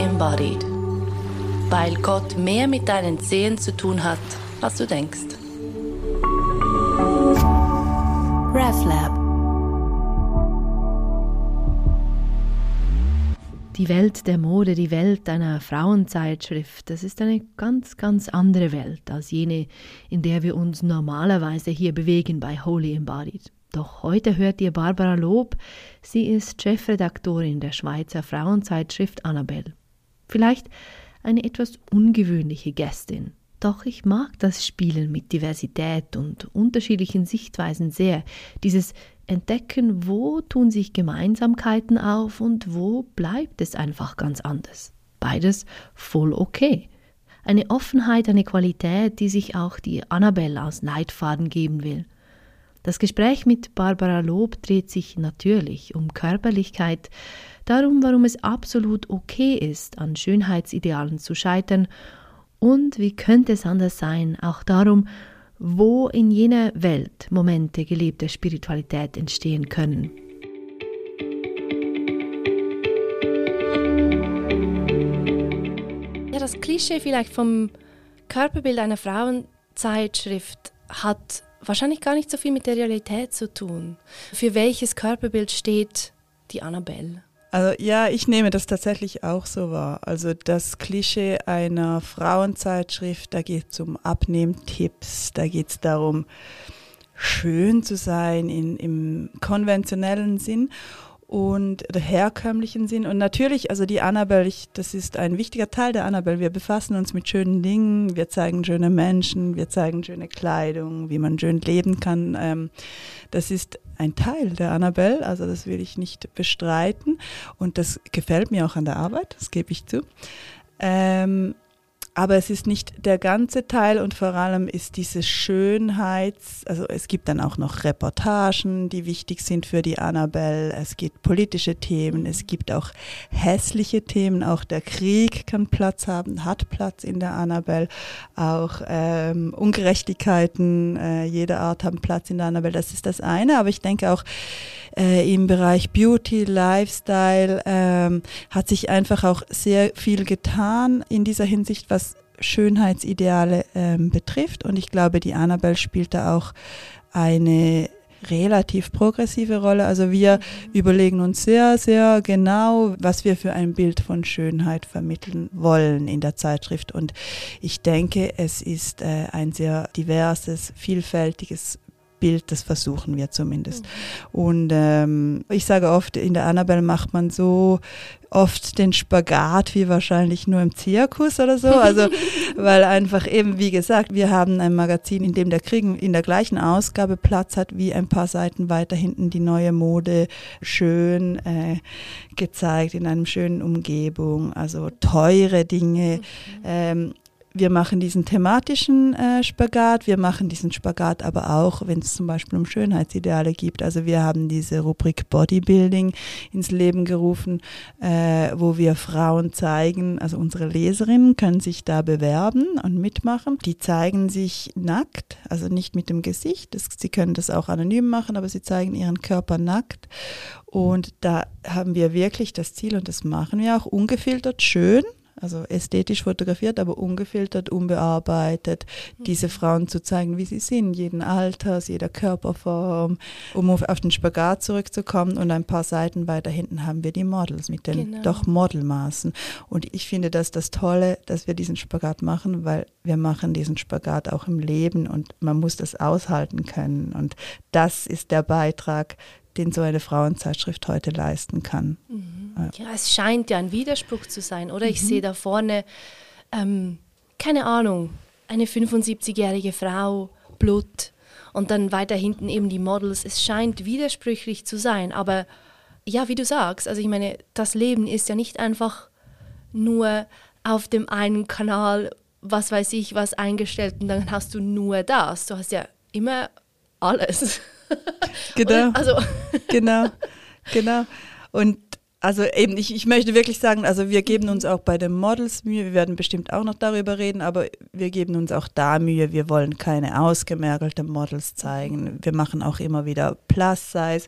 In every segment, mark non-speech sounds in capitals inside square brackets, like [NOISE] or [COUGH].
Embodied. Weil Gott mehr mit deinen Zehen zu tun hat, als du denkst. RefLab Die Welt der Mode, die Welt einer Frauenzeitschrift, das ist eine ganz, ganz andere Welt als jene, in der wir uns normalerweise hier bewegen bei Holy Embodied. Doch heute hört ihr Barbara Lob. Sie ist Chefredaktorin der Schweizer Frauenzeitschrift Annabelle. Vielleicht eine etwas ungewöhnliche Gästin. Doch ich mag das Spielen mit Diversität und unterschiedlichen Sichtweisen sehr. Dieses Entdecken, wo tun sich Gemeinsamkeiten auf und wo bleibt es einfach ganz anders. Beides voll okay. Eine Offenheit, eine Qualität, die sich auch die Annabelle als Leitfaden geben will. Das Gespräch mit Barbara Lob dreht sich natürlich um Körperlichkeit, darum, warum es absolut okay ist, an Schönheitsidealen zu scheitern und wie könnte es anders sein, auch darum, wo in jener Welt Momente gelebter Spiritualität entstehen können. Ja, das Klischee vielleicht vom Körperbild einer Frauenzeitschrift hat wahrscheinlich gar nicht so viel mit der Realität zu tun. Für welches Körperbild steht die Annabelle? Also ja, ich nehme das tatsächlich auch so wahr. Also das Klischee einer Frauenzeitschrift, da geht es um Abnehmtipps, da geht es darum, schön zu sein in, im konventionellen Sinn und der herkömmlichen Sinn. Und natürlich, also die Annabelle, ich, das ist ein wichtiger Teil der Annabelle. Wir befassen uns mit schönen Dingen, wir zeigen schöne Menschen, wir zeigen schöne Kleidung, wie man schön leben kann. Ähm, das ist ein Teil der Annabelle, also das will ich nicht bestreiten. Und das gefällt mir auch an der Arbeit, das gebe ich zu. Ähm, aber es ist nicht der ganze Teil und vor allem ist diese Schönheits, also es gibt dann auch noch Reportagen, die wichtig sind für die Annabelle, es gibt politische Themen, es gibt auch hässliche Themen, auch der Krieg kann Platz haben, hat Platz in der Annabelle, auch ähm, Ungerechtigkeiten äh, jeder Art haben Platz in der Annabelle, das ist das eine, aber ich denke auch äh, im Bereich Beauty, Lifestyle ähm, hat sich einfach auch sehr viel getan in dieser Hinsicht, was Schönheitsideale ähm, betrifft. Und ich glaube, die Annabelle spielt da auch eine relativ progressive Rolle. Also wir mhm. überlegen uns sehr, sehr genau, was wir für ein Bild von Schönheit vermitteln wollen in der Zeitschrift. Und ich denke, es ist äh, ein sehr diverses, vielfältiges Bild, das versuchen wir zumindest. Mhm. Und ähm, ich sage oft, in der Annabelle macht man so oft den Spagat wie wahrscheinlich nur im Zirkus oder so. Also, [LAUGHS] weil einfach eben, wie gesagt, wir haben ein Magazin, in dem der Krieg in der gleichen Ausgabe Platz hat, wie ein paar Seiten weiter hinten die neue Mode schön äh, gezeigt in einem schönen Umgebung, also teure Dinge. Mhm. Ähm, wir machen diesen thematischen äh, Spagat, wir machen diesen Spagat aber auch, wenn es zum Beispiel um Schönheitsideale gibt. Also wir haben diese Rubrik Bodybuilding ins Leben gerufen, äh, wo wir Frauen zeigen, also unsere Leserinnen können sich da bewerben und mitmachen. Die zeigen sich nackt, also nicht mit dem Gesicht. Das, sie können das auch anonym machen, aber sie zeigen ihren Körper nackt. Und da haben wir wirklich das Ziel, und das machen wir auch ungefiltert schön, also ästhetisch fotografiert, aber ungefiltert, unbearbeitet, mhm. diese Frauen zu zeigen, wie sie sind, jeden Alters, jeder Körperform, um auf, den Spagat zurückzukommen. Und ein paar Seiten weiter hinten haben wir die Models mit den genau. doch Modelmaßen. Und ich finde das das Tolle, dass wir diesen Spagat machen, weil wir machen diesen Spagat auch im Leben und man muss das aushalten können. Und das ist der Beitrag, den so eine Frauenzeitschrift heute leisten kann. Mhm. Ja, es scheint ja ein Widerspruch zu sein, oder? Ich mhm. sehe da vorne, ähm, keine Ahnung, eine 75-jährige Frau, Blut und dann weiter hinten eben die Models. Es scheint widersprüchlich zu sein, aber ja, wie du sagst, also ich meine, das Leben ist ja nicht einfach nur auf dem einen Kanal, was weiß ich, was eingestellt und dann hast du nur das. Du hast ja immer alles. [LAUGHS] Genau. also. [LAUGHS] genau, genau. Und also eben, ich, ich möchte wirklich sagen, also wir geben uns auch bei den Models Mühe, wir werden bestimmt auch noch darüber reden, aber wir geben uns auch da Mühe, wir wollen keine ausgemergelten Models zeigen. Wir machen auch immer wieder Plus-Size,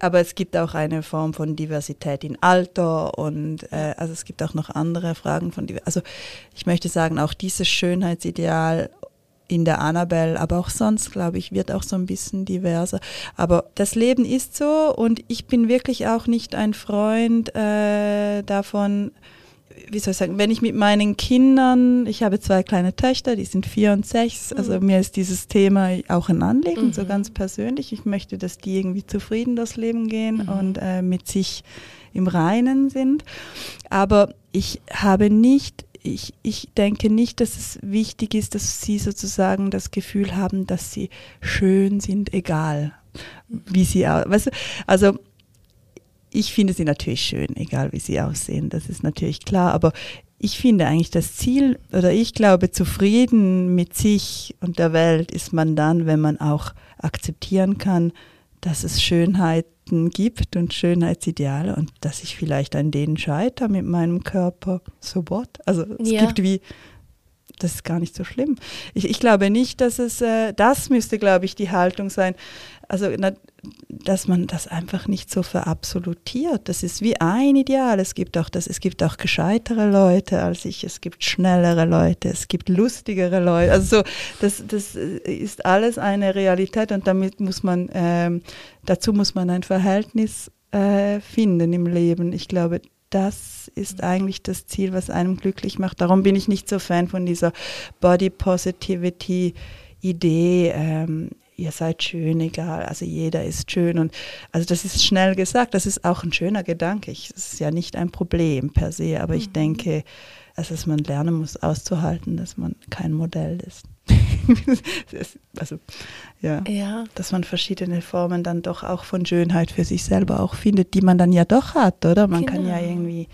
aber es gibt auch eine Form von Diversität in Alter und äh, also es gibt auch noch andere Fragen von, also ich möchte sagen, auch dieses Schönheitsideal in der Annabelle, aber auch sonst, glaube ich, wird auch so ein bisschen diverser. Aber das Leben ist so und ich bin wirklich auch nicht ein Freund äh, davon, wie soll ich sagen, wenn ich mit meinen Kindern, ich habe zwei kleine Töchter, die sind vier und sechs, also mhm. mir ist dieses Thema auch ein Anliegen, mhm. so ganz persönlich. Ich möchte, dass die irgendwie zufrieden durchs Leben gehen mhm. und äh, mit sich im Reinen sind. Aber ich habe nicht ich, ich denke nicht, dass es wichtig ist, dass sie sozusagen das Gefühl haben, dass sie schön sind, egal wie sie aussehen. also ich finde sie natürlich schön, egal wie sie aussehen, das ist natürlich klar, aber ich finde eigentlich das Ziel, oder ich glaube, zufrieden mit sich und der Welt ist man dann, wenn man auch akzeptieren kann, dass es Schönheiten gibt und Schönheitsideale und dass ich vielleicht an denen scheitere mit meinem Körper. So what? Also es ja. gibt wie, das ist gar nicht so schlimm. Ich, ich glaube nicht, dass es, äh, das müsste, glaube ich, die Haltung sein. Also na, dass man das einfach nicht so verabsolutiert. Das ist wie ein Ideal. Es gibt auch das, es gibt auch gescheitere Leute als ich, es gibt schnellere Leute, es gibt lustigere Leute. Also so, das, das ist alles eine Realität und damit muss man, ähm, dazu muss man ein Verhältnis äh, finden im Leben. Ich glaube, das ist eigentlich das Ziel, was einem glücklich macht. Darum bin ich nicht so Fan von dieser Body Positivity Idee. Ähm, ihr seid schön, egal, also jeder ist schön und also das ist schnell gesagt, das ist auch ein schöner Gedanke. Ich, das ist ja nicht ein Problem per se, aber mhm. ich denke, also dass man lernen muss auszuhalten, dass man kein Modell [LAUGHS] ist. also ja, ja, dass man verschiedene Formen dann doch auch von Schönheit für sich selber auch findet, die man dann ja doch hat, oder? Man genau. kann ja genau. irgendwie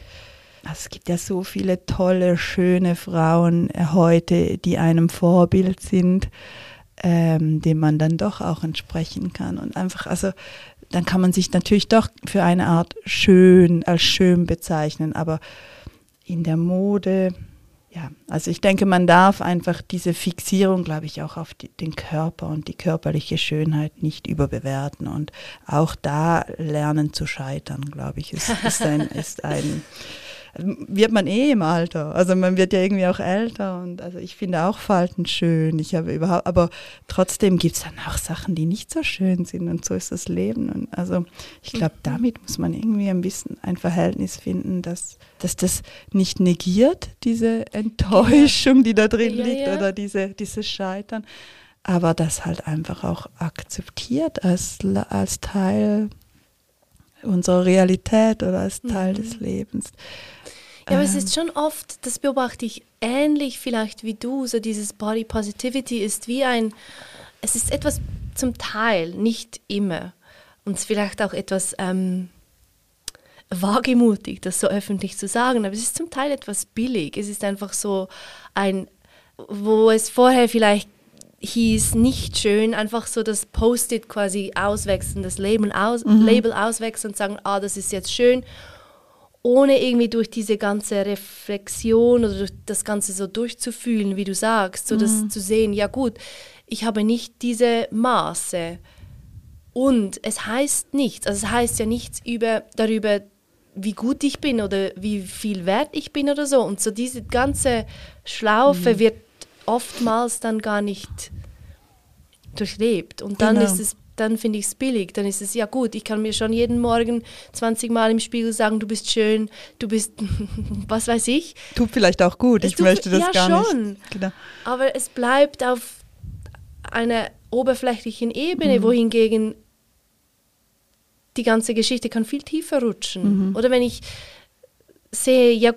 also es gibt ja so viele tolle, schöne Frauen heute, die einem Vorbild sind ähm, dem man dann doch auch entsprechen kann. Und einfach, also dann kann man sich natürlich doch für eine Art schön als schön bezeichnen, aber in der Mode, ja, also ich denke, man darf einfach diese Fixierung, glaube ich, auch auf die, den Körper und die körperliche Schönheit nicht überbewerten und auch da lernen zu scheitern, glaube ich, ist, ist ein, [LAUGHS] ist ein wird man eh im Alter. Also man wird ja irgendwie auch älter und also ich finde auch Falten schön. Ich habe überhaupt, aber trotzdem gibt es dann auch Sachen, die nicht so schön sind und so ist das Leben. Und also ich glaube, mhm. damit muss man irgendwie ein bisschen ein Verhältnis finden, dass, dass das nicht negiert, diese Enttäuschung, die da drin ja, liegt ja. oder diese, dieses Scheitern, aber das halt einfach auch akzeptiert als, als Teil unserer Realität oder als Teil mhm. des Lebens. Ja, aber es ist schon oft, das beobachte ich ähnlich vielleicht wie du, so dieses Body Positivity ist wie ein, es ist etwas zum Teil, nicht immer. Und vielleicht auch etwas ähm, wagemutig, das so öffentlich zu sagen, aber es ist zum Teil etwas billig. Es ist einfach so ein, wo es vorher vielleicht hieß nicht schön, einfach so das Post-it quasi auswechseln, das Label, aus, mhm. Label auswechseln und sagen, ah, das ist jetzt schön ohne irgendwie durch diese ganze Reflexion oder durch das Ganze so durchzufühlen, wie du sagst, so mhm. das zu sehen, ja gut, ich habe nicht diese Maße. Und es heißt nichts, also es heißt ja nichts über, darüber, wie gut ich bin oder wie viel wert ich bin oder so. Und so diese ganze Schlaufe mhm. wird oftmals dann gar nicht durchlebt. Und dann genau. ist es dann finde ich es billig. Dann ist es ja gut. Ich kann mir schon jeden Morgen 20 Mal im Spiegel sagen, du bist schön, du bist, [LAUGHS] was weiß ich. Tut vielleicht auch gut. ich möchte das ja, gar schon. nicht. Genau. Aber es bleibt auf einer oberflächlichen Ebene, mhm. wohingegen die ganze Geschichte kann viel tiefer rutschen. Mhm. Oder wenn ich sehe, ja,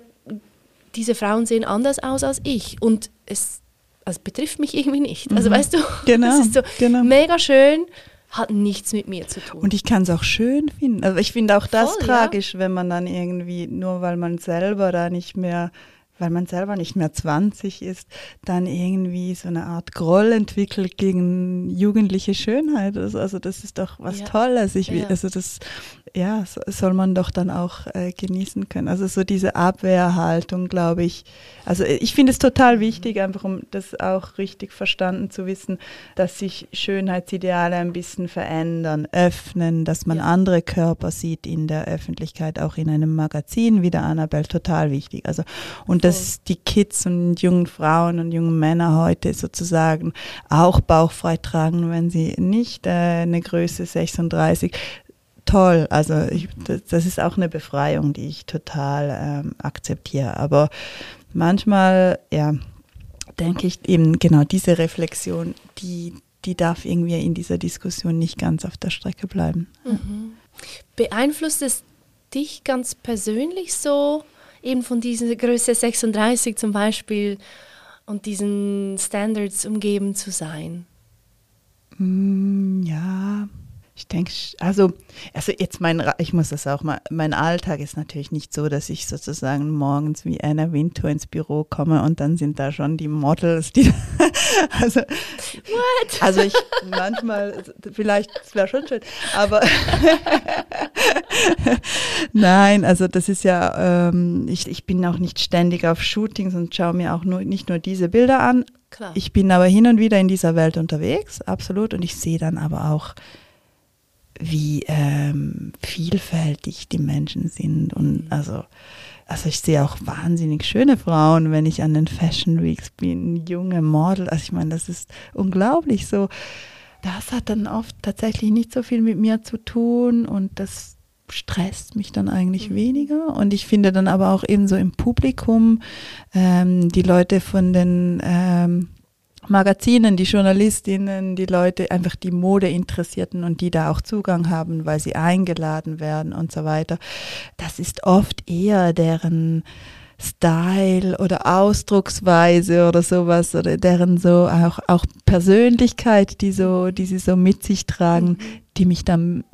diese Frauen sehen anders aus als ich und es also betrifft mich irgendwie nicht. Also mhm. weißt du, [LAUGHS] genau, es ist so genau. mega schön hat nichts mit mir zu tun. Und ich kann es auch schön finden. Also ich finde auch das Voll, tragisch, ja. wenn man dann irgendwie, nur weil man selber da nicht mehr weil man selber nicht mehr 20 ist, dann irgendwie so eine Art Groll entwickelt gegen jugendliche Schönheit. Also das ist doch was ja. Tolles. Ich, ja. Also das ja, soll man doch dann auch äh, genießen können. Also so diese Abwehrhaltung, glaube ich. Also ich finde es total wichtig, einfach um das auch richtig verstanden zu wissen, dass sich Schönheitsideale ein bisschen verändern, öffnen, dass man ja. andere Körper sieht in der Öffentlichkeit, auch in einem Magazin, wie der Annabelle, total wichtig. Also und dass die Kids und jungen Frauen und jungen Männer heute sozusagen auch bauchfrei tragen, wenn sie nicht äh, eine Größe 36 toll. Also ich, das ist auch eine Befreiung, die ich total ähm, akzeptiere. Aber manchmal, ja, denke ich eben genau diese Reflexion, die, die darf irgendwie in dieser Diskussion nicht ganz auf der Strecke bleiben. Mhm. Beeinflusst es dich ganz persönlich so, eben von dieser Größe 36 zum Beispiel und diesen Standards umgeben zu sein? Mm, ja, ich denke, also, also jetzt mein, ich muss das auch mal, mein Alltag ist natürlich nicht so, dass ich sozusagen morgens wie Anna Wintour ins Büro komme und dann sind da schon die Models, die, [LAUGHS] also, What? also ich manchmal, vielleicht, das wäre schon schön, aber [LAUGHS] nein, also das ist ja, ähm, ich, ich bin auch nicht ständig auf Shootings und schaue mir auch nur, nicht nur diese Bilder an. Klar. Ich bin aber hin und wieder in dieser Welt unterwegs, absolut, und ich sehe dann aber auch, wie ähm, vielfältig die Menschen sind. Und mhm. also, also ich sehe auch wahnsinnig schöne Frauen, wenn ich an den Fashion Weeks bin, junge Model. Also ich meine, das ist unglaublich so. Das hat dann oft tatsächlich nicht so viel mit mir zu tun und das stresst mich dann eigentlich mhm. weniger. Und ich finde dann aber auch eben so im Publikum ähm, die Leute von den ähm, Magazinen, die Journalistinnen, die Leute, einfach die Modeinteressierten und die da auch Zugang haben, weil sie eingeladen werden und so weiter. Das ist oft eher deren Style oder Ausdrucksweise oder sowas oder deren so auch, auch Persönlichkeit, die so, die sie so mit sich tragen, mhm. die mich dann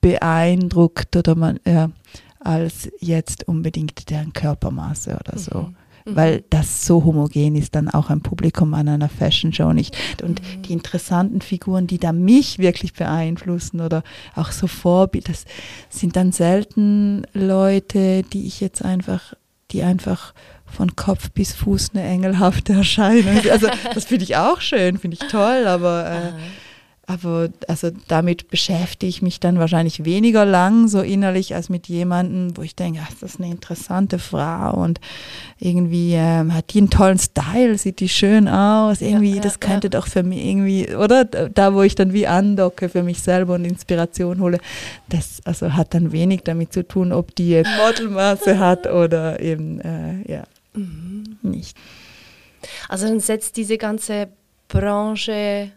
beeindruckt oder man, ja, als jetzt unbedingt deren Körpermaße oder so. Mhm mhm. weil das so homogen ist, dann auch ein Publikum an einer Fashion Show nicht. Und mhm. die interessanten Figuren, die da mich wirklich beeinflussen oder auch so Vorbild, das sind dann selten Leute, die ich jetzt einfach, die einfach von Kopf bis Fuß eine engelhafte [LAUGHS] Erscheinung. Also das finde ich auch schön, finde ich toll, aber äh, aber also damit beschäftige ich mich dann wahrscheinlich weniger lang so innerlich als mit jemandem, wo ich denke, ach, das ist eine interessante Frau und irgendwie ähm, hat die einen tollen Style, sieht die schön aus, irgendwie, ja, ja, das könnte ja. doch für mich irgendwie, oder da, wo ich dann wie andocke für mich selber und Inspiration hole, das also hat dann wenig damit zu tun, ob die Modelmaße [LAUGHS] hat oder eben, äh, ja, mhm. nicht. Also dann setzt diese ganze Branche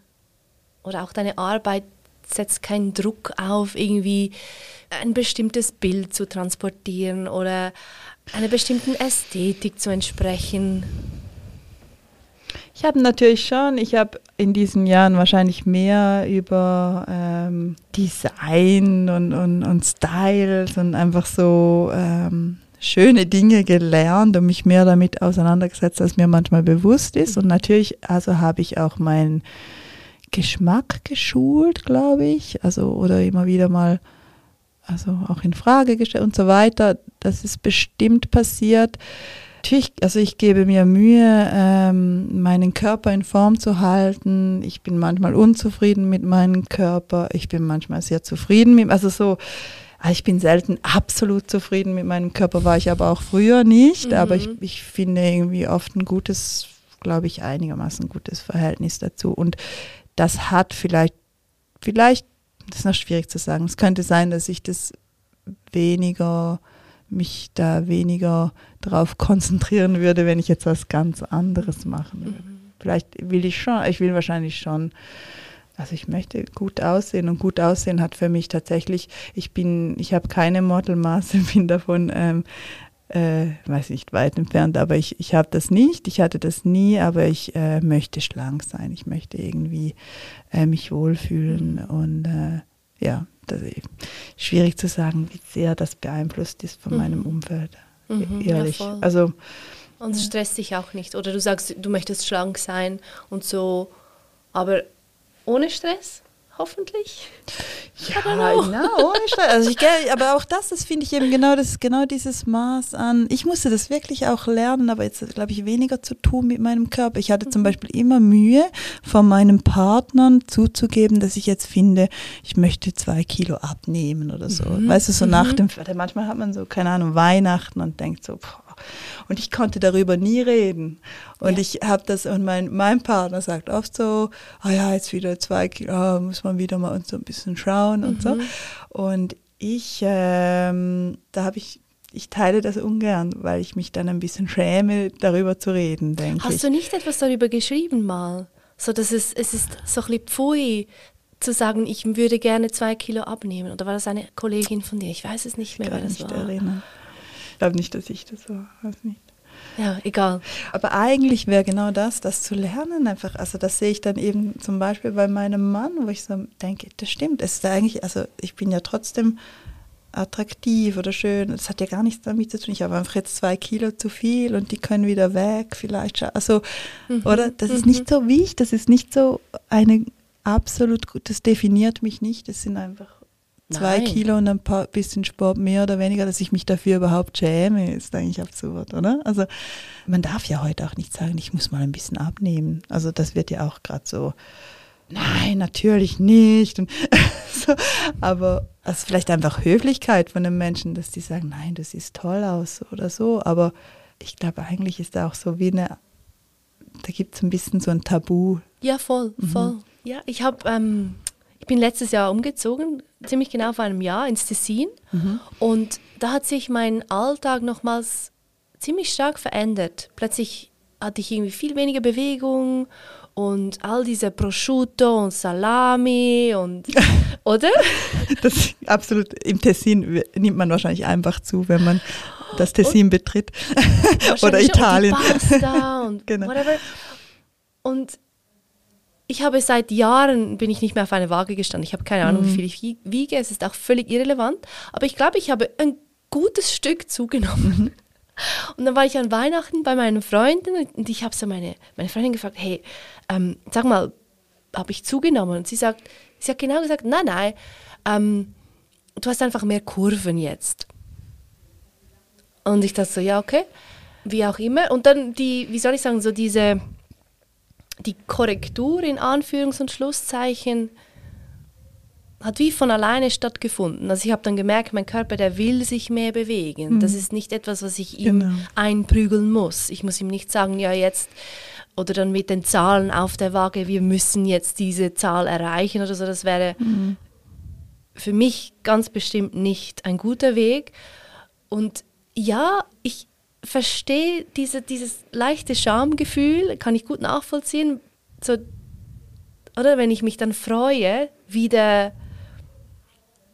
oder auch deine Arbeit setzt keinen Druck auf, irgendwie ein bestimmtes Bild zu transportieren oder einer bestimmten Ästhetik zu entsprechen. Ich habe natürlich schon, ich habe in diesen Jahren wahrscheinlich mehr über ähm, Design und, und, und Styles und einfach so ähm, schöne Dinge gelernt und mich mehr damit auseinandergesetzt, als mir manchmal bewusst ist. Und natürlich, also habe ich auch mein Geschmack geschult, glaube ich. Also, oder immer wieder mal, also auch in Frage gestellt und so weiter. Das ist bestimmt passiert. Natürlich, also ich gebe mir Mühe, ähm, meinen Körper in Form zu halten. Ich bin manchmal unzufrieden mit meinem Körper. Ich bin manchmal sehr zufrieden mit, also so, also ich bin selten absolut zufrieden mit meinem Körper, war ich aber auch früher nicht. Mhm. Aber ich, ich finde irgendwie oft ein gutes, glaube ich, einigermaßen gutes Verhältnis dazu. Und das hat vielleicht, vielleicht, das ist noch schwierig zu sagen, es könnte sein, dass ich das weniger, mich da weniger darauf konzentrieren würde, wenn ich jetzt was ganz anderes machen würde. Mhm. Vielleicht will ich schon, ich will wahrscheinlich schon, also ich möchte gut aussehen und gut aussehen hat für mich tatsächlich, ich bin, ich habe keine Modelmaße, [LAUGHS] bin davon ähm, äh, weiß nicht, weit entfernt, aber ich, ich habe das nicht, ich hatte das nie, aber ich äh, möchte schlank sein, ich möchte irgendwie äh, mich wohlfühlen und äh, ja, das ist schwierig zu sagen, wie sehr das beeinflusst ist von mhm. meinem Umfeld, mhm, ehrlich. Ja, also Und es stresst dich auch nicht. Oder du sagst, du möchtest schlank sein und so, aber ohne Stress? Hoffentlich. Ja, genau, ohne Stress. Also ich, aber auch das, das finde ich eben genau das, genau dieses Maß an. Ich musste das wirklich auch lernen, aber jetzt glaube ich weniger zu tun mit meinem Körper. Ich hatte zum mhm. Beispiel immer Mühe, von meinen Partnern zuzugeben, dass ich jetzt finde, ich möchte zwei Kilo abnehmen oder so. Mhm. Weißt du, so mhm. nach dem, manchmal hat man so, keine Ahnung, Weihnachten und denkt so, boah, und ich konnte darüber nie reden. Und ja. ich habe das, und mein, mein Partner sagt oft so, ah oh ja, jetzt wieder zwei Kilo, oh, muss man wieder mal uns so ein bisschen schauen und so. Mhm. Und ich, ähm, da habe ich ich teile das ungern, weil ich mich dann ein bisschen schäme, darüber zu reden, denke Hast ich. du nicht etwas darüber geschrieben mal? So, dass es, es ist so ein bisschen pfui, zu sagen, ich würde gerne zwei Kilo abnehmen. Oder war das eine Kollegin von dir? Ich weiß es nicht mehr, wer das nicht war. Erinnern. Ich glaube nicht, dass ich das war. Weiß nicht. Ja, egal. Aber eigentlich wäre genau das, das zu lernen einfach. Also das sehe ich dann eben zum Beispiel bei meinem Mann, wo ich so denke, das stimmt. Es ist eigentlich, also ich bin ja trotzdem attraktiv oder schön. Das hat ja gar nichts damit zu tun. Ich habe einfach jetzt zwei Kilo zu viel und die können wieder weg, vielleicht. Also, mhm. oder? Das mhm. ist nicht so wie ich. Das ist nicht so eine absolut gut. Das definiert mich nicht. Das sind einfach zwei Nein. Kilo und ein paar bisschen Sport mehr oder weniger, dass ich mich dafür überhaupt schäme, ist eigentlich absurd, oder? Also man darf ja heute auch nicht sagen, ich muss mal ein bisschen abnehmen. Also das wird ja auch gerade so, nein, natürlich nicht. Und [LAUGHS] so, aber es also ist vielleicht einfach Höflichkeit von den Menschen, dass die sagen, nein, du siehst toll aus oder so. Aber ich glaube, eigentlich ist da auch so wie eine, da gibt es ein bisschen so ein Tabu. Ja, voll, voll. Mhm. Ja, ich habe ähm, ich bin letztes Jahr umgezogen, ziemlich genau vor einem Jahr ins Tessin. Mhm. Und da hat sich mein Alltag nochmals ziemlich stark verändert. Plötzlich hatte ich irgendwie viel weniger Bewegung und all diese Prosciutto und Salami und [LAUGHS] oder? Das absolut im Tessin nimmt man wahrscheinlich einfach zu, wenn man das Tessin und betritt oder Italien. Und Pasta und [LAUGHS] genau. whatever. Und ich habe seit Jahren, bin ich nicht mehr auf eine Waage gestanden. Ich habe keine Ahnung, mhm. wie viel ich wiege. Es ist auch völlig irrelevant. Aber ich glaube, ich habe ein gutes Stück zugenommen. Mhm. [LAUGHS] Und dann war ich an Weihnachten bei meinen Freunden und ich habe so meine, meine Freundin gefragt, hey, ähm, sag mal, habe ich zugenommen? Und sie sagt, sie hat genau gesagt, nein, nein, ähm, du hast einfach mehr Kurven jetzt. Und ich dachte so, ja, okay, wie auch immer. Und dann die, wie soll ich sagen, so diese die Korrektur in Anführungs- und Schlusszeichen hat wie von alleine stattgefunden. Also ich habe dann gemerkt, mein Körper, der will sich mehr bewegen. Mhm. Das ist nicht etwas, was ich ihm genau. einprügeln muss. Ich muss ihm nicht sagen, ja jetzt oder dann mit den Zahlen auf der Waage, wir müssen jetzt diese Zahl erreichen oder so. Das wäre mhm. für mich ganz bestimmt nicht ein guter Weg. Und ja, ich, verstehe diese, dieses leichte Schamgefühl, kann ich gut nachvollziehen. So, oder wenn ich mich dann freue, wieder,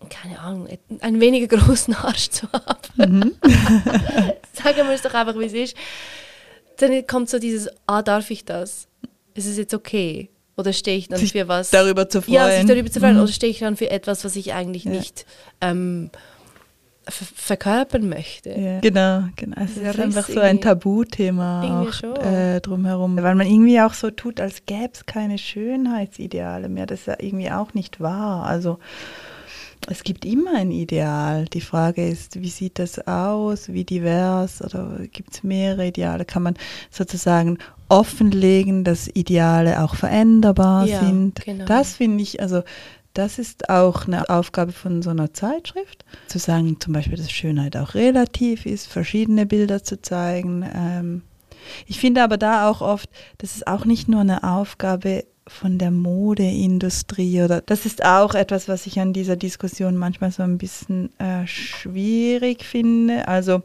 keine Ahnung, einen weniger [LAUGHS] großen Arsch zu haben. Mhm. [LAUGHS] Sagen wir es doch einfach, wie es ist. Dann kommt so dieses, ah, darf ich das? Ist es jetzt okay? Oder stehe ich dann sich für was? Darüber zu freuen. Ja, sich darüber zu freuen. Mhm. Oder stehe ich dann für etwas, was ich eigentlich ja. nicht ähm, verkörpern möchte. Ja. Genau, genau. Es ist einfach so ein Tabuthema auch äh, drumherum, weil man irgendwie auch so tut, als gäbe es keine Schönheitsideale mehr. Das ist ja irgendwie auch nicht wahr. Also es gibt immer ein Ideal. Die Frage ist, wie sieht das aus, wie divers oder gibt es mehrere Ideale? Kann man sozusagen offenlegen, dass Ideale auch veränderbar ja, sind? Genau. Das finde ich, also das ist auch eine Aufgabe von so einer Zeitschrift, zu sagen zum Beispiel, dass Schönheit auch relativ ist, verschiedene Bilder zu zeigen. Ähm, ich finde aber da auch oft, das ist auch nicht nur eine Aufgabe von der Modeindustrie oder das ist auch etwas, was ich an dieser Diskussion manchmal so ein bisschen äh, schwierig finde. Also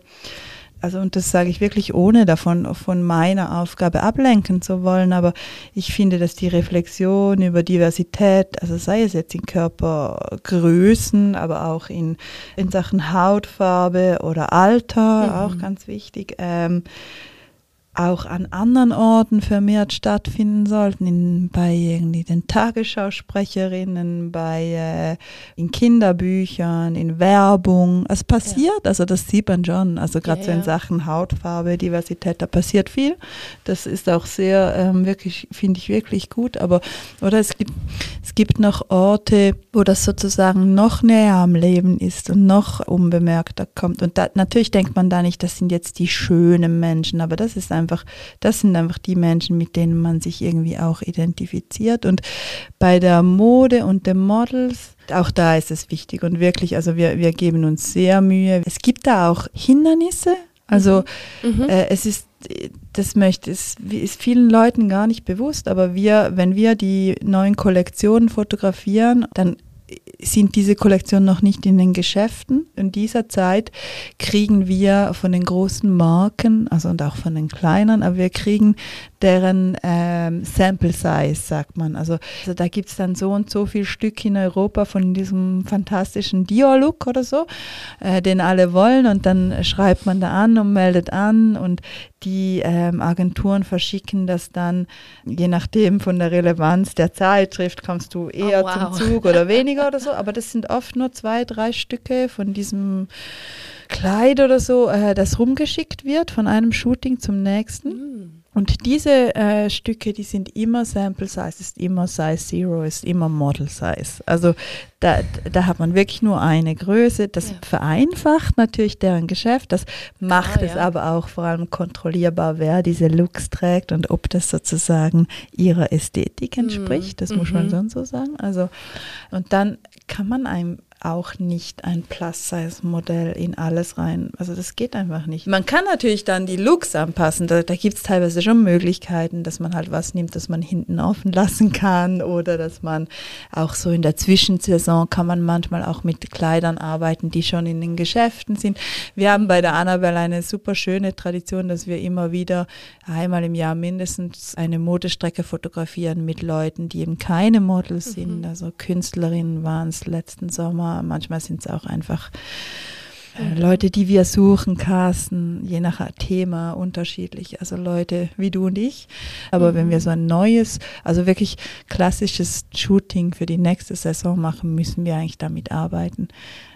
also und das sage ich wirklich ohne davon von meiner Aufgabe ablenken zu wollen, aber ich finde, dass die Reflexion über Diversität, also sei es jetzt in Körpergrößen, aber auch in, in Sachen Hautfarbe oder Alter, mhm. auch ganz wichtig, ähm, auch an anderen Orten vermehrt stattfinden sollten, in, bei irgendwie den Tagesschausprecherinnen, bei äh, in Kinderbüchern, in Werbung. Es passiert, ja. also das sieht man schon. Also gerade ja, so in Sachen Hautfarbe, Diversität, da passiert viel. Das ist auch sehr ähm, wirklich, finde ich wirklich gut. Aber oder es gibt es gibt noch Orte, wo das sozusagen noch näher am Leben ist und noch unbemerkter kommt. Und da, natürlich denkt man da nicht, das sind jetzt die schönen Menschen, aber das ist einfach einfach, das sind einfach die Menschen, mit denen man sich irgendwie auch identifiziert. Und bei der Mode und den Models, auch da ist es wichtig und wirklich, also wir, wir geben uns sehr Mühe. Es gibt da auch Hindernisse. Also mhm. mhm. äh, es ist das möchte ist, ist vielen Leuten gar nicht bewusst, aber wir, wenn wir die neuen Kollektionen fotografieren, dann sind diese Kollektionen noch nicht in den Geschäften. In dieser Zeit kriegen wir von den großen Marken, also und auch von den kleinen, aber wir kriegen deren ähm, Sample Size, sagt man. Also, also da gibt es dann so und so viel Stück in Europa von diesem fantastischen Dior-Look oder so, äh, den alle wollen und dann schreibt man da an und meldet an und die ähm, Agenturen verschicken das dann, je nachdem von der Relevanz der Zeitschrift, kommst du eher oh, wow. zum Zug oder [LAUGHS] weniger oder so, aber das sind oft nur zwei, drei Stücke von diesem Kleid oder so, äh, das rumgeschickt wird von einem Shooting zum nächsten. Mm. Und diese äh, Stücke, die sind immer Sample Size, ist immer Size Zero, ist immer Model Size. Also da, da hat man wirklich nur eine Größe. Das ja. vereinfacht natürlich deren Geschäft. Das macht ah, es ja. aber auch vor allem kontrollierbar, wer diese Looks trägt und ob das sozusagen ihrer Ästhetik mhm. entspricht. Das mhm. muss man mhm. schon so sagen. Also, und dann kann man einem auch nicht ein Plus-Size-Modell in alles rein. Also das geht einfach nicht. Man kann natürlich dann die Looks anpassen. Da, da gibt es teilweise schon Möglichkeiten, dass man halt was nimmt, das man hinten offen lassen kann oder dass man auch so in der Zwischensaison kann man manchmal auch mit Kleidern arbeiten, die schon in den Geschäften sind. Wir haben bei der Annabelle eine super schöne Tradition, dass wir immer wieder einmal im Jahr mindestens eine Modestrecke fotografieren mit Leuten, die eben keine Models mhm. sind. Also Künstlerinnen waren es letzten Sommer manchmal sind es auch einfach äh, Leute, die wir suchen, casten, je nach Thema unterschiedlich. Also Leute wie du und ich. Aber mhm. wenn wir so ein neues, also wirklich klassisches Shooting für die nächste Saison machen, müssen wir eigentlich damit arbeiten,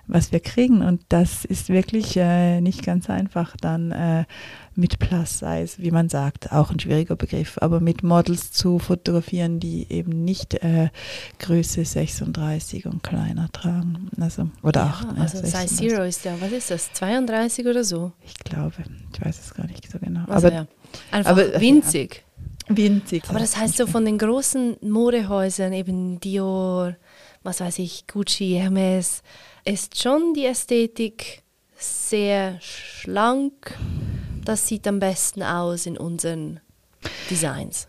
was wir kriegen. Und das ist wirklich äh, nicht ganz einfach dann äh, mit Plus Size, wie man sagt, auch ein schwieriger Begriff, aber mit Models zu fotografieren, die eben nicht äh, Größe 36 und kleiner tragen. Also, oder ja, 8. Also ja, Size Zero ist ja, was ist das, 32 oder so? Ich glaube, ich weiß es gar nicht so genau. Also aber ja. einfach aber, winzig. Ja, winzig. Aber das heißt so von den großen Modehäusern, eben Dior, was weiß ich, Gucci, Hermes, ist schon die Ästhetik sehr schlank. Das sieht am besten aus in unseren Designs.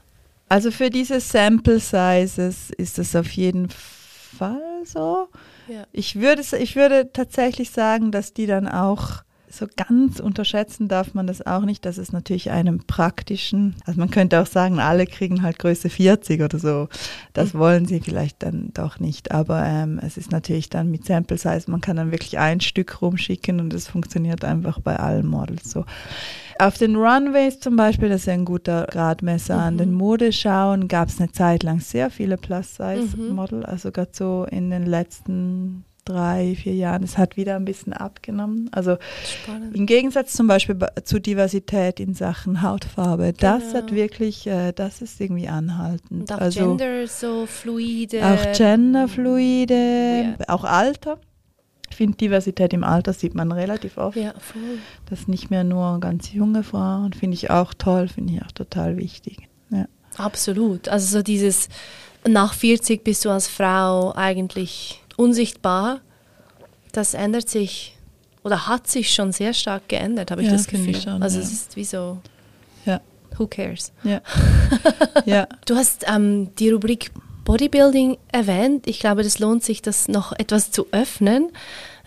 Also für diese Sample Sizes ist es auf jeden Fall so. Ja. Ich, würde, ich würde tatsächlich sagen, dass die dann auch so ganz unterschätzen darf man das auch nicht, dass es natürlich einem praktischen, also man könnte auch sagen, alle kriegen halt Größe 40 oder so. Das mhm. wollen sie vielleicht dann doch nicht. Aber ähm, es ist natürlich dann mit Sample Size, man kann dann wirklich ein Stück rumschicken und es funktioniert einfach bei allen Models so. Auf den Runways zum Beispiel, das ist ein guter Gradmesser. Mhm. An den Modeschauen gab es eine Zeit lang sehr viele Plus-Size-Model, mhm. also gerade so in den letzten drei, vier Jahren. Es hat wieder ein bisschen abgenommen. Also Spannend. im Gegensatz zum Beispiel zu Diversität in Sachen Hautfarbe, genau. das hat wirklich, äh, das ist irgendwie anhaltend. Und auch also, Gender so fluide. Auch Genderfluide, ja. auch Alter. Ich finde, Diversität im Alter sieht man relativ oft. Ja, voll. Das nicht mehr nur ganz junge Frauen, finde ich auch toll, finde ich auch total wichtig. Ja. Absolut. Also so dieses nach 40 bist du als Frau eigentlich unsichtbar, das ändert sich oder hat sich schon sehr stark geändert, habe ich ja, das Gefühl. Schon, also ja. es ist wie so, ja. who cares? Ja. [LAUGHS] ja. Du hast ähm, die Rubrik Bodybuilding erwähnt. Ich glaube, das lohnt sich, das noch etwas zu öffnen.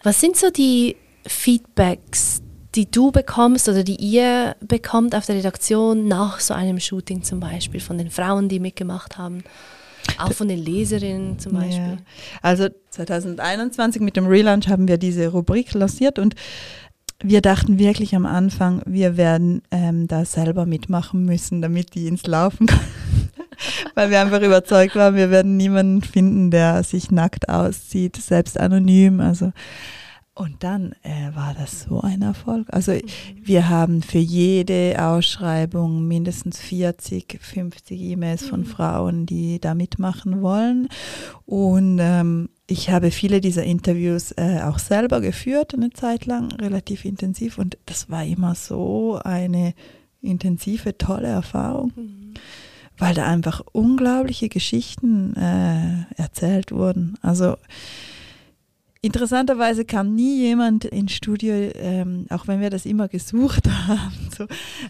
Was sind so die Feedbacks, die du bekommst oder die ihr bekommt auf der Redaktion nach so einem Shooting zum Beispiel von den Frauen, die mitgemacht haben? Auch von den Leserinnen zum Beispiel. Ja. Also 2021 mit dem Relaunch haben wir diese Rubrik lanciert und wir dachten wirklich am Anfang, wir werden ähm, da selber mitmachen müssen, damit die ins Laufen kommen. [LAUGHS] Weil wir einfach überzeugt waren, wir werden niemanden finden, der sich nackt auszieht, selbst anonym. Also und dann äh, war das so ein Erfolg. Also mhm. wir haben für jede Ausschreibung mindestens 40, 50 E-Mails von mhm. Frauen, die da mitmachen wollen. Und ähm, ich habe viele dieser Interviews äh, auch selber geführt, eine Zeit lang, relativ intensiv. Und das war immer so eine intensive, tolle Erfahrung. Mhm. Weil da einfach unglaubliche Geschichten äh, erzählt wurden. Also Interessanterweise kam nie jemand ins Studio, ähm, auch wenn wir das immer gesucht [LAUGHS] haben, so,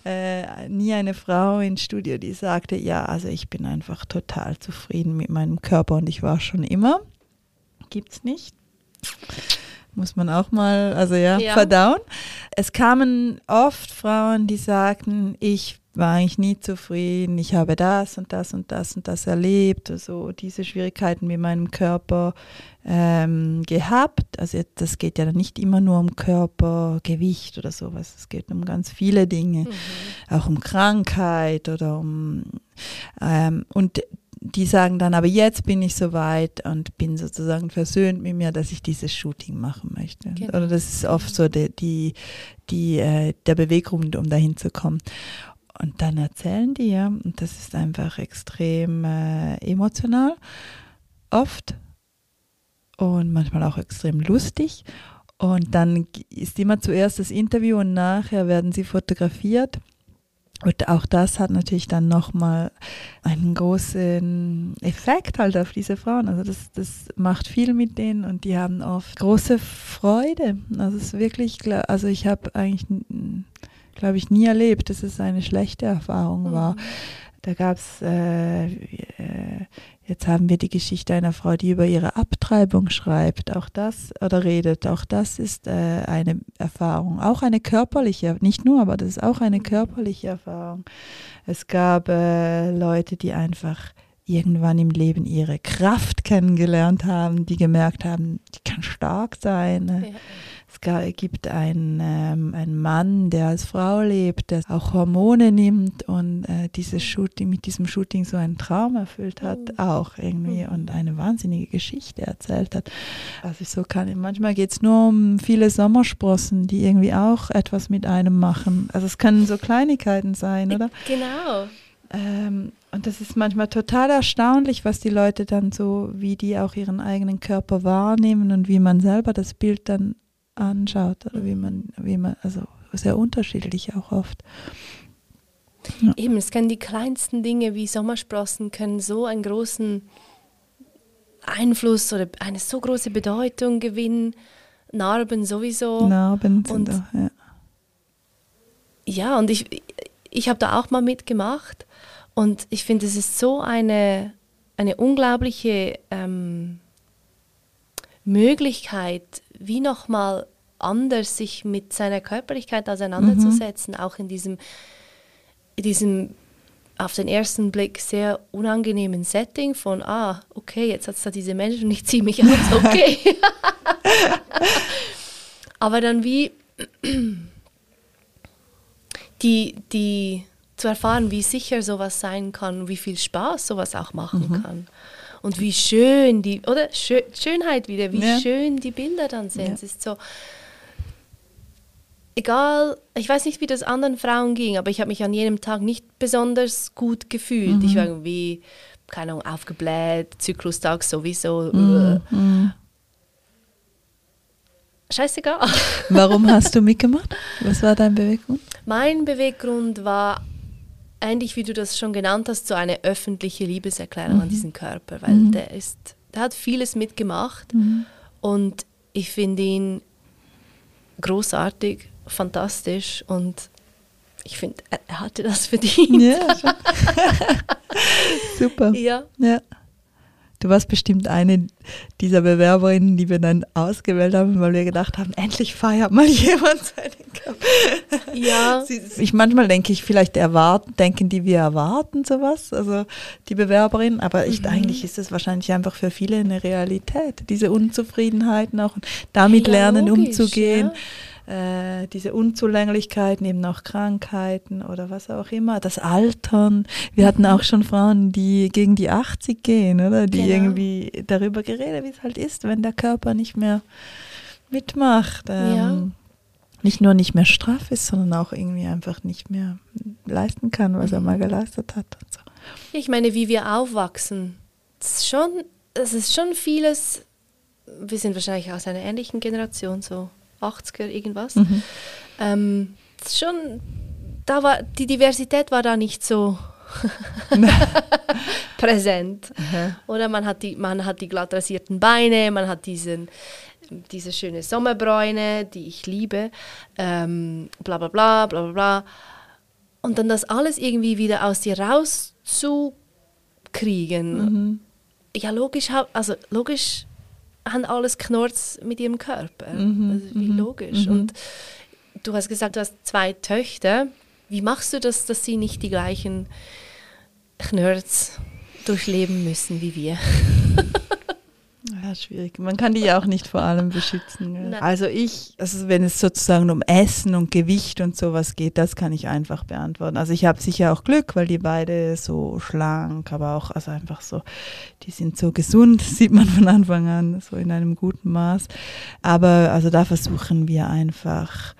äh, nie eine Frau ins Studio, die sagte, ja, also ich bin einfach total zufrieden mit meinem Körper und ich war schon immer. Gibt's nicht. Muss man auch mal, also ja, ja. verdauen. Es kamen oft Frauen, die sagten, ich war eigentlich nie zufrieden, ich habe das und das und das und das erlebt, also diese Schwierigkeiten mit meinem Körper ähm, gehabt. Also das geht ja nicht immer nur um Körpergewicht oder sowas, es geht um ganz viele Dinge, mhm. auch um Krankheit oder um ähm, und die sagen dann, aber jetzt bin ich so weit und bin sozusagen versöhnt mit mir, dass ich dieses Shooting machen möchte. Genau. Oder das ist oft so die, die, die äh, der Beweggrund, um dahin zu kommen. Und dann erzählen die ja, und das ist einfach extrem äh, emotional, oft und manchmal auch extrem lustig. Und dann ist immer zuerst das Interview und nachher werden sie fotografiert. Und auch das hat natürlich dann nochmal einen großen Effekt halt auf diese Frauen. Also das, das macht viel mit denen und die haben oft große Freude. Also es ist wirklich, also ich habe eigentlich glaube ich, nie erlebt, dass es eine schlechte Erfahrung war. Mhm. Da gab es, äh, äh, jetzt haben wir die Geschichte einer Frau, die über ihre Abtreibung schreibt, auch das oder redet, auch das ist äh, eine Erfahrung, auch eine körperliche, nicht nur, aber das ist auch eine mhm. körperliche Erfahrung. Es gab äh, Leute, die einfach irgendwann im Leben ihre Kraft kennengelernt haben, die gemerkt haben, die kann stark sein. Ne? Ja. Gibt einen, ähm, einen Mann, der als Frau lebt, der auch Hormone nimmt und äh, dieses Shooting, mit diesem Shooting so einen Traum erfüllt hat, mhm. auch irgendwie mhm. und eine wahnsinnige Geschichte erzählt hat. Also so kann manchmal geht es nur um viele Sommersprossen, die irgendwie auch etwas mit einem machen. Also es können so Kleinigkeiten sein, oder? Genau. Ähm, und das ist manchmal total erstaunlich, was die Leute dann so, wie die auch ihren eigenen Körper wahrnehmen und wie man selber das Bild dann anschaut oder wie man, wie man, also sehr unterschiedlich auch oft. Ja. Eben, es können die kleinsten Dinge wie Sommersprossen können so einen großen Einfluss oder eine so große Bedeutung gewinnen. Narben sowieso. Narben sind und, auch, ja. Ja, und ich, ich habe da auch mal mitgemacht und ich finde, es ist so eine, eine unglaubliche ähm, Möglichkeit, wie nochmal anders sich mit seiner Körperlichkeit auseinanderzusetzen, mhm. auch in diesem, in diesem auf den ersten Blick sehr unangenehmen Setting von, ah, okay, jetzt hat es da diese Menschen und ich ziehe mich aus, [LAUGHS] okay. Aber dann wie die, die zu erfahren, wie sicher sowas sein kann, wie viel Spaß sowas auch machen mhm. kann. Und wie schön die, oder Schö Schönheit wieder, wie ja. schön die Bilder dann sind. Ja. Es ist so, egal, ich weiß nicht, wie das anderen Frauen ging, aber ich habe mich an jedem Tag nicht besonders gut gefühlt. Mhm. Ich war irgendwie, keine Ahnung, aufgebläht, Zyklustag sowieso. Mhm. mhm. Scheißegal. Warum [LAUGHS] hast du mitgemacht? Was war dein Beweggrund? Mein Beweggrund war ähnlich wie du das schon genannt hast, so eine öffentliche Liebeserklärung mhm. an diesen Körper, weil mhm. der ist, der hat vieles mitgemacht mhm. und ich finde ihn großartig, fantastisch und ich finde, er, er hatte das verdient. Ja, [LAUGHS] Super. Ja. ja. Du warst bestimmt eine dieser Bewerberinnen, die wir dann ausgewählt haben, weil wir gedacht haben, endlich feiert mal [LAUGHS] jemand seinen Kampf. Ja. Ich manchmal denke ich, vielleicht erwarten, denken die, wir erwarten sowas, also die Bewerberinnen, aber ich, mhm. eigentlich ist es wahrscheinlich einfach für viele eine Realität, diese Unzufriedenheiten auch damit ja, lernen, logisch, umzugehen. Äh, diese Unzulänglichkeiten, eben auch Krankheiten oder was auch immer, das Altern. Wir hatten auch schon Frauen, die gegen die 80 gehen, oder? Die Genau. irgendwie darüber geredet, wie es halt ist, wenn der Körper nicht mehr mitmacht. Ähm, Ja. Nicht nur nicht mehr straff ist, sondern auch irgendwie einfach nicht mehr leisten kann, was er mal geleistet hat. So. Ich meine, wie wir aufwachsen, es ist schon, es ist schon vieles, wir sind wahrscheinlich aus einer ähnlichen Generation, so 80er irgendwas. Mhm. Ähm, schon, da war, die Diversität war da nicht so [LAUGHS] [LAUGHS] präsent. Oder man hat, die, man hat die glatt rasierten Beine, man hat diesen, diese schöne Sommerbräune, die ich liebe, ähm, bla bla bla bla bla bla. Und dann das alles irgendwie wieder aus dir rauszukriegen. Ja, logisch, also logisch haben alles Knorz mit ihrem Körper. also wie logisch. Und du hast gesagt, du hast zwei Töchter. Wie machst du das, dass sie nicht die gleichen Knörz durchleben müssen wie wir? [LAUGHS] Ja, schwierig. Man kann die ja auch nicht vor allem beschützen. Also ich, also wenn es sozusagen um Essen und Gewicht und sowas geht, das kann ich einfach beantworten. Also ich habe sicher auch Glück, weil die beide so schlank, aber auch also einfach so, die sind so gesund, [LAUGHS] sieht man von Anfang an, so in einem guten Maß. Aber also da versuchen wir einfach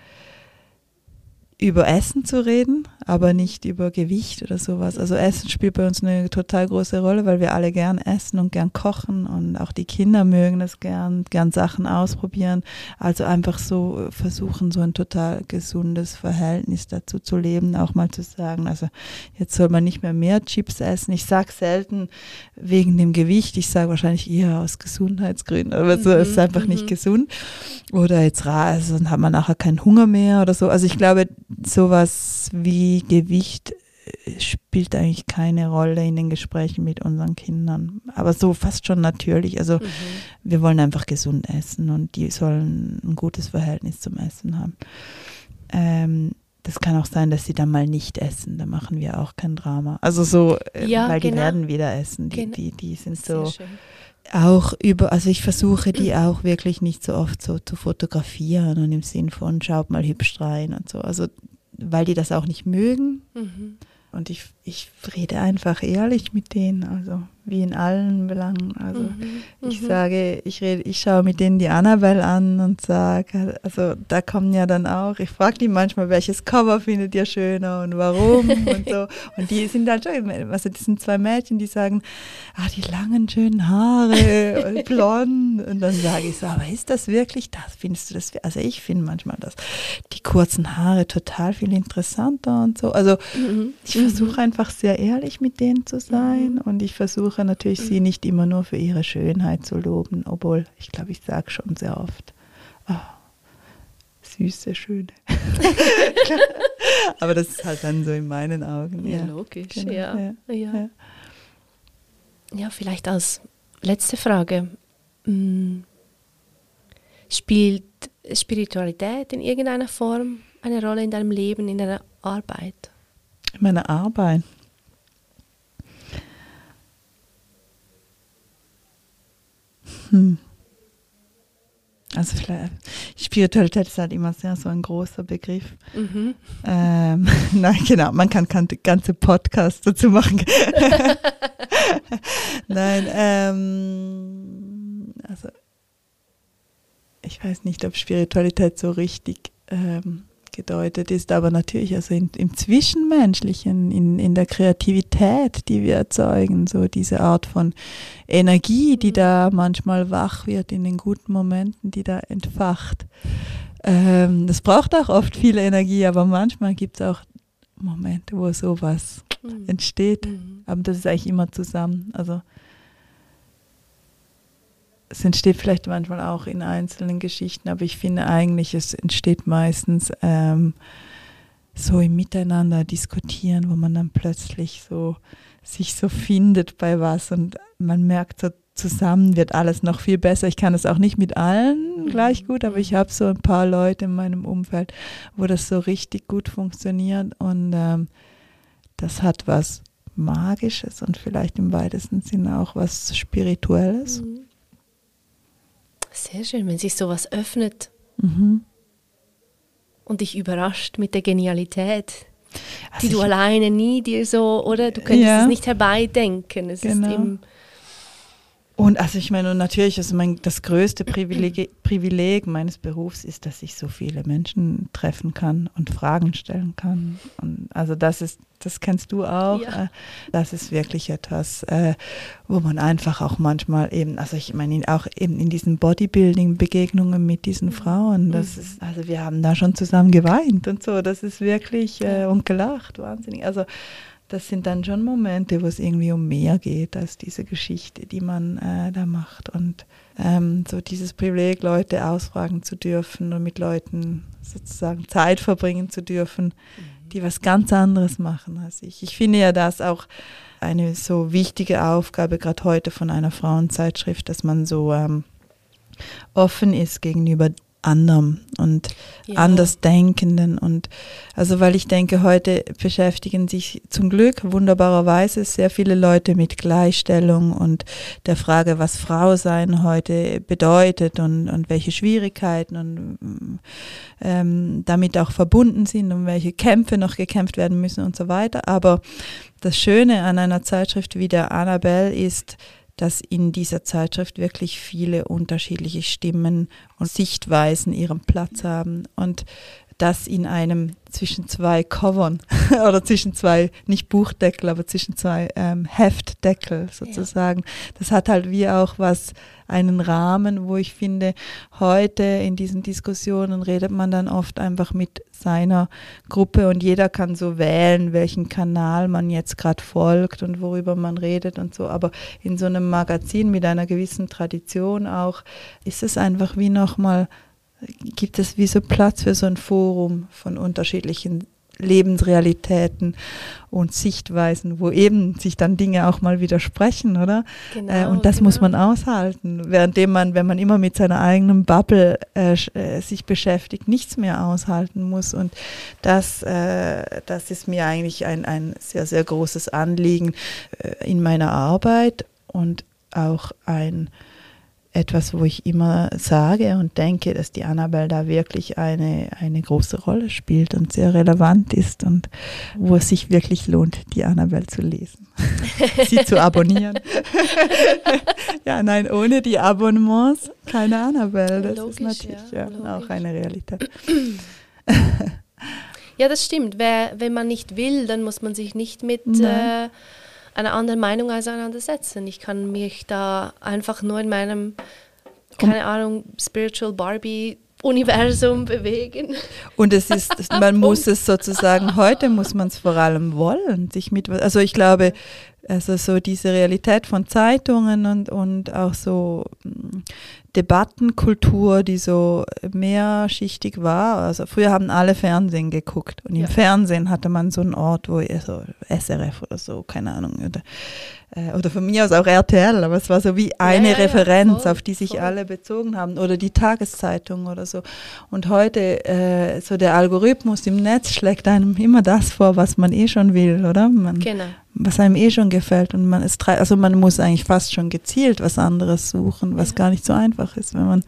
über Essen zu reden, aber nicht über Gewicht oder sowas. Also Essen spielt bei uns eine total große Rolle, weil wir alle gern essen und gern kochen und auch die Kinder mögen das gern, gern Sachen ausprobieren. Also einfach so versuchen, so ein total gesundes Verhältnis dazu zu leben, auch mal zu sagen, also jetzt soll man nicht mehr mehr Chips essen. Ich sage selten wegen dem Gewicht, ich sage wahrscheinlich eher aus Gesundheitsgründen, aber so ist einfach nicht gesund. Oder jetzt also dann hat man nachher keinen Hunger mehr oder so. Also ich glaube, sowas wie Gewicht äh, spielt eigentlich keine Rolle in den Gesprächen mit unseren Kindern. Aber so fast schon natürlich. Also wir wollen einfach gesund essen und die sollen ein gutes Verhältnis zum Essen haben. Ähm, das kann auch sein, dass sie dann mal nicht essen. Da machen wir auch kein Drama. Also so, äh, Ja, weil die genau. werden wieder essen. Die, die, die sind so schön. Auch über, also ich versuche die auch wirklich nicht so oft so zu fotografieren und im Sinn von schaut mal hübsch rein und so. Also weil die das auch nicht mögen. Mhm. Und ich, ich rede einfach ehrlich mit denen, also wie in allen Belangen. Also Mhm. ich sage, ich rede, ich schaue mit denen die Annabelle an und sage, also da kommen ja dann auch, ich frage die manchmal, welches Cover findet ihr schöner und warum [LAUGHS] und so. Und die sind dann schon, also das sind zwei Mädchen, die sagen, ah, die langen, schönen Haare, und [LAUGHS] blond. Und dann sage ich so, aber ist das wirklich das? Findest du das? Also ich finde manchmal das, die kurzen Haare total viel interessanter und so. Also Mhm. ich versuche einfach sehr ehrlich mit denen zu sein und ich versuche natürlich sie nicht immer nur für ihre Schönheit zu loben, obwohl ich glaube, ich sage schon sehr oft, ah, süße, schöne. [LAUGHS] Aber das ist halt dann so in meinen Augen. Ja, Ja, logisch. Genau, ja. ja, Ja. ja. Vielleicht als letzte Frage. Mm, Spielt Spiritualität in irgendeiner Form eine Rolle in deinem Leben, in deiner Arbeit? In meiner Arbeit. Hm. Also vielleicht, Spiritualität ist halt immer sehr so ein großer Begriff. Mhm. Ähm, [LAUGHS] nein, genau, man kann kan- ganze Podcasts dazu machen. [LAUGHS] nein, ähm, also ich weiß nicht, ob Spiritualität so richtig ähm, gedeutet ist, aber natürlich also in, im Zwischenmenschlichen, in, in der Kreativität, die wir erzeugen, so diese Art von Energie, die da manchmal wach wird in den guten Momenten, die da entfacht. Ähm, das braucht auch oft viel Energie, aber manchmal gibt es auch Momente, wo sowas Mhm. entsteht. Mhm. Aber das ist eigentlich immer zusammen. Also es entsteht vielleicht manchmal auch in einzelnen Geschichten, aber ich finde eigentlich, es entsteht meistens ähm, so im Miteinander diskutieren, wo man dann plötzlich so sich so findet bei was und man merkt so zusammen wird alles noch viel besser. Ich kann es auch nicht mit allen gleich gut, aber ich habe so ein paar Leute in meinem Umfeld, wo das so richtig gut funktioniert und ähm, das hat was Magisches und vielleicht im weitesten Sinne auch was Spirituelles. Mhm. Sehr schön, wenn sich sowas öffnet. Mhm. und dich überrascht mit der Genialität, Also die du alleine nie dir so, oder du könntest Ja. es nicht herbeidenken. Es Genau. ist eben, Und also ich meine, und natürlich ist mein, das größte Privileg, Privileg meines Berufs ist, dass ich so viele Menschen treffen kann und Fragen stellen kann. Und also das ist, das kennst du auch. Ja. Äh, Das ist wirklich etwas, äh, wo man einfach auch manchmal eben, also ich meine auch eben in diesen Bodybuilding-Begegnungen mit diesen Frauen, das ist, also wir haben da schon zusammen geweint und so. Das ist wirklich äh, und gelacht, wahnsinnig. Also das sind dann schon Momente, wo es irgendwie um mehr geht als diese Geschichte, die man äh, da macht. Und ähm, so dieses Privileg, Leute ausfragen zu dürfen und mit Leuten sozusagen Zeit verbringen zu dürfen, die was ganz anderes machen als ich. Ich finde ja das auch eine so wichtige Aufgabe, gerade heute von einer Frauenzeitschrift, dass man so ähm, offen ist gegenüber anderem und Ja. Andersdenkenden und also weil ich denke, heute beschäftigen sich zum Glück wunderbarerweise sehr viele Leute mit Gleichstellung und der Frage, was Frau sein heute bedeutet und, und welche Schwierigkeiten und ähm, damit auch verbunden sind und welche Kämpfe noch gekämpft werden müssen und so weiter. Aber das Schöne an einer Zeitschrift wie der Annabelle ist, dass in dieser Zeitschrift wirklich viele unterschiedliche Stimmen und Sichtweisen ihren Platz haben und das in einem zwischen zwei Covern [LAUGHS] oder zwischen zwei, nicht Buchdeckel, aber zwischen zwei ähm, Heftdeckel sozusagen. Das hat halt wie auch was, einen Rahmen, wo ich finde, heute in diesen Diskussionen redet man dann oft einfach mit seiner Gruppe und jeder kann so wählen, welchen Kanal man jetzt gerade folgt und worüber man redet und so. Aber in so einem Magazin mit einer gewissen Tradition auch ist es einfach wie nochmal, gibt es wie so Platz für so ein Forum von unterschiedlichen Lebensrealitäten und Sichtweisen, wo eben sich dann Dinge auch mal widersprechen, oder? Genau, äh, und das genau. muss man aushalten, währenddem man, wenn man immer mit seiner eigenen Bubble äh, äh, sich beschäftigt, nichts mehr aushalten muss. Und das, äh, das ist mir eigentlich ein, ein sehr, sehr großes Anliegen äh, in meiner Arbeit und auch ein etwas, wo ich immer sage und denke, dass die Annabelle da wirklich eine, eine große Rolle spielt und sehr relevant ist und wo es sich wirklich lohnt, die Annabelle zu lesen, [LAUGHS] sie zu abonnieren. [LAUGHS] ja, nein, ohne die Abonnements keine Annabelle. Das Logisch, ist natürlich ja, ja, auch eine Realität. Ja, das stimmt. Wer, wenn man nicht will, dann muss man sich nicht mit äh, einer anderen Meinung auseinandersetzen. Ich kann mich da einfach nur in meinem, keine Ahnung, Spiritual Barbie Universum [LAUGHS] bewegen. Und es ist, [LAUGHS] man muss es sozusagen, heute muss man es vor allem wollen, sich mit, also ich glaube, also so diese Realität von Zeitungen und, und auch so mm, Debattenkultur, die so mehrschichtig war. Also früher haben alle Fernsehen geguckt und im Ja. Fernsehen hatte man so einen Ort, wo so SRF oder so, keine Ahnung, oder, äh, oder von mir aus auch RTL, aber es war so wie eine ja, ja, Referenz, voll, auf die sich voll. alle bezogen haben oder die Tageszeitung oder so. Und heute, äh, so der Algorithmus im Netz schlägt einem immer das vor, was man eh schon will, oder? Man, Genau. Was einem eh schon gefällt und man ist, drei- also man muss eigentlich fast schon gezielt was anderes suchen, was Ja. gar nicht so einfach ist, wenn man,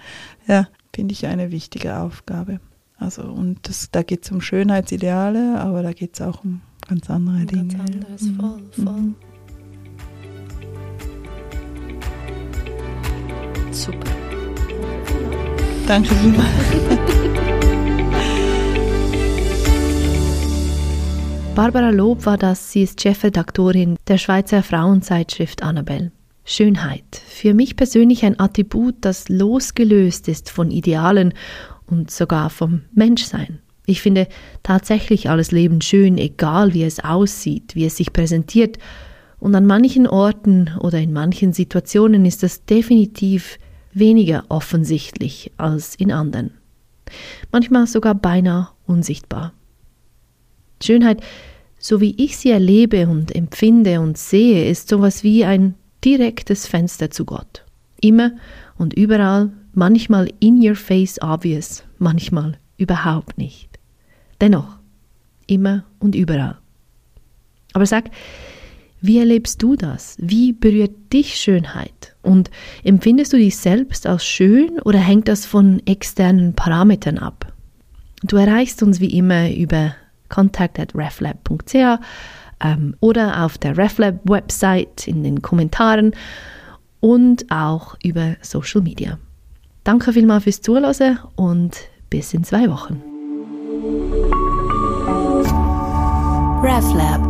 ja, finde ich eine wichtige Aufgabe. Also und das, da geht es um Schönheitsideale, aber da geht es auch um ganz andere Ganz Dinge. anderes, Mhm. voll, voll. Mhm. Super. Danke vielmals. [LAUGHS] Barbara Lob war das, sie ist Chefredaktorin der Schweizer Frauenzeitschrift Annabelle. Schönheit. Für mich persönlich ein Attribut, das losgelöst ist von Idealen und sogar vom Menschsein. Ich finde tatsächlich alles Leben schön, egal wie es aussieht, wie es sich präsentiert. Und an manchen Orten oder in manchen Situationen ist das definitiv weniger offensichtlich als in anderen. Manchmal sogar beinahe unsichtbar. Schönheit, so wie ich sie erlebe und empfinde und sehe, ist sowas wie ein direktes Fenster zu Gott. Immer und überall, manchmal in your face obvious, manchmal überhaupt nicht. Dennoch, immer und überall. Aber sag, wie erlebst du das? Wie berührt dich Schönheit? Und empfindest du dich selbst als schön oder hängt das von externen Parametern ab? Du erreichst uns wie immer über contact@reflab.ch ähm, oder auf der RefLab Website in den Kommentaren und auch über Social Media. Danke vielmals fürs Zuhören und bis in zwei Wochen. RefLab